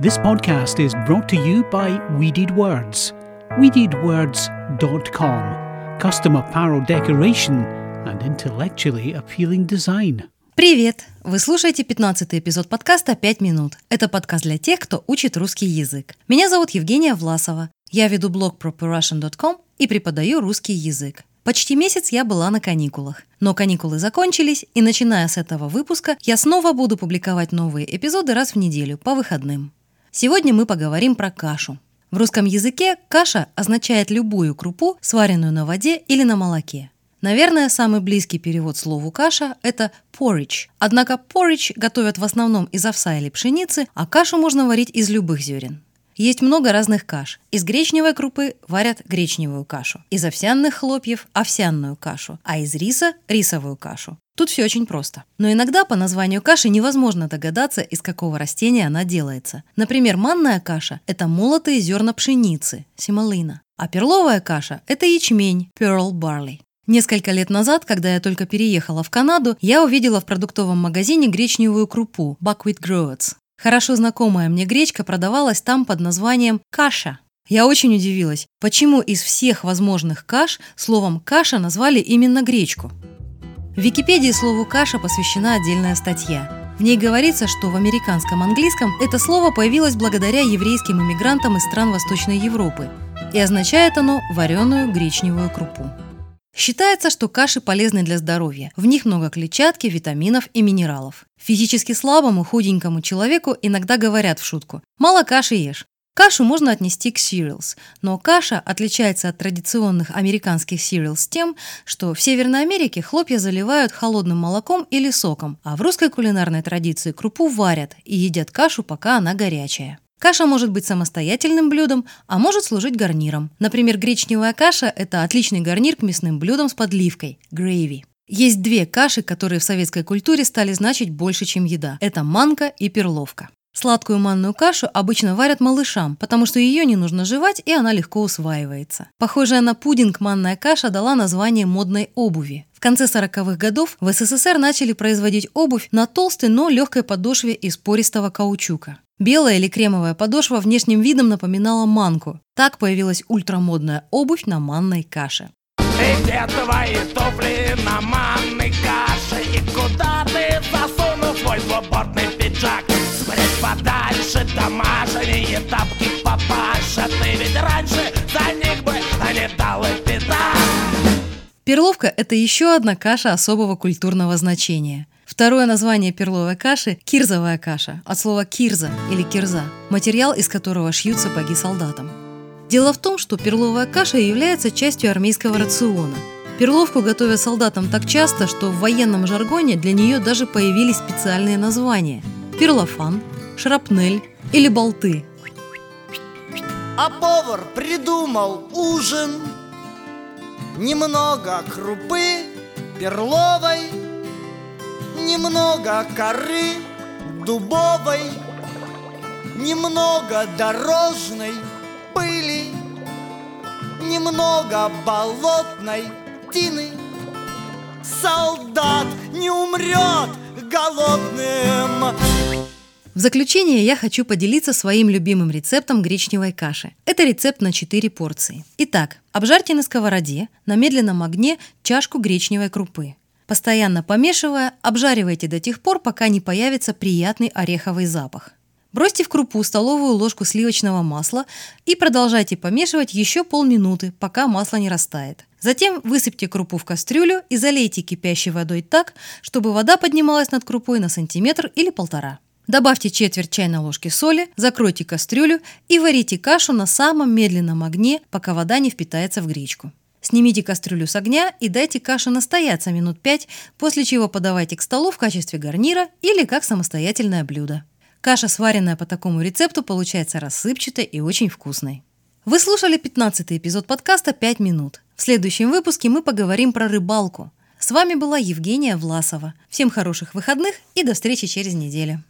This podcast is brought to you by Weeded Words. WeededWords.com. Custom apparel decoration and intellectually appealing design. Привет! Вы слушаете 15 эпизод подкаста «5 минут». Это подкаст для тех, кто учит русский язык. Меня зовут Евгения Власова. Я веду блог properrussian.com и преподаю русский язык. Почти месяц я была на каникулах. Но каникулы закончились, и начиная с этого выпуска я снова буду публиковать новые эпизоды раз в неделю, по выходным. Сегодня мы поговорим про кашу. В русском языке каша означает любую крупу, сваренную на воде или на молоке. Наверное, самый близкий перевод слову «каша» – это porridge. Однако porridge готовят в основном из овса или пшеницы, а кашу можно варить из любых зерен. Есть много разных каш. Из гречневой крупы варят гречневую кашу, из овсяных хлопьев – овсяную кашу, а из риса – рисовую кашу. Тут все очень просто. Но иногда по названию каши невозможно догадаться, из какого растения она делается. Например, манная каша – это молотые зерна пшеницы – семалина. А перловая каша – это ячмень – pearl barley. Несколько лет назад, когда я только переехала в Канаду, я увидела в продуктовом магазине гречневую крупу – buckwheat groats. Хорошо знакомая мне гречка продавалась там под названием «каша». Я очень удивилась, почему из всех возможных каш словом «каша» назвали именно гречку. В Википедии слову «каша» посвящена отдельная статья. В ней говорится, что в американском английском это слово появилось благодаря еврейским иммигрантам из стран Восточной Европы, и означает оно вареную гречневую крупу. Считается, что каши полезны для здоровья. В них много клетчатки, витаминов и минералов. Физически слабому, худенькому человеку иногда говорят в шутку «мало каши ешь». Кашу можно отнести к cereals, но каша отличается от традиционных американских cereals тем, что в Северной Америке хлопья заливают холодным молоком или соком, а в русской кулинарной традиции крупу варят и едят кашу, пока она горячая. Каша может быть самостоятельным блюдом, а может служить гарниром. Например, гречневая каша – это отличный гарнир к мясным блюдам с подливкой – грейви. Есть две каши, которые в советской культуре стали значить больше, чем еда. Это манка и перловка. Сладкую манную кашу обычно варят малышам, потому что ее не нужно жевать и она легко усваивается. Похожая на пудинг манная каша дала название модной обуви. В конце 40-х годов в СССР начали производить обувь на толстой, но легкой подошве из пористого каучука. Белая или кремовая подошва внешним видом напоминала манку. Так появилась ультрамодная обувь на манной каше. И где твои туфли на манной каше? И куда ты засунул свой свободный пиджак? Подальше Домашние тапки папаша Ты ведь раньше за них бы не дал пята Перловка – это еще одна каша особого культурного значения. Второе название перловой каши – кирзовая каша, от слова кирза или кирза, материал, из которого шьют сапоги солдатам. Дело в том, что перловая каша является частью армейского рациона. Перловку готовят солдатам так часто, что в военном жаргоне для нее даже появились специальные названия – перлофан, шрапнель или болты. А повар придумал ужин. Немного крупы перловой Немного коры дубовой Немного дорожной пыли Немного болотной тины. Солдат не умрет голодным в заключение я хочу поделиться своим любимым рецептом гречневой каши. Это рецепт на 4 порции. Итак, обжарьте на сковороде на медленном огне чашку гречневой крупы. Постоянно помешивая, обжаривайте до тех пор, пока не появится приятный ореховый запах. Бросьте в крупу столовую ложку сливочного масла и продолжайте помешивать еще полминуты, пока масло не растает. Затем высыпьте крупу в кастрюлю и залейте кипящей водой так, чтобы вода поднималась над крупой на сантиметр или полтора. Добавьте четверть чайной ложки соли, закройте кастрюлю и варите кашу на самом медленном огне, пока вода не впитается в гречку. Снимите кастрюлю с огня и дайте каше настояться минут 5, после чего подавайте к столу в качестве гарнира или как самостоятельное блюдо. Каша, сваренная по такому рецепту, получается рассыпчатой и очень вкусной. Вы слушали 15 эпизод подкаста «5 минут». В следующем выпуске мы поговорим про рыбалку. С вами была Евгения Власова. Всем хороших выходных и до встречи через неделю.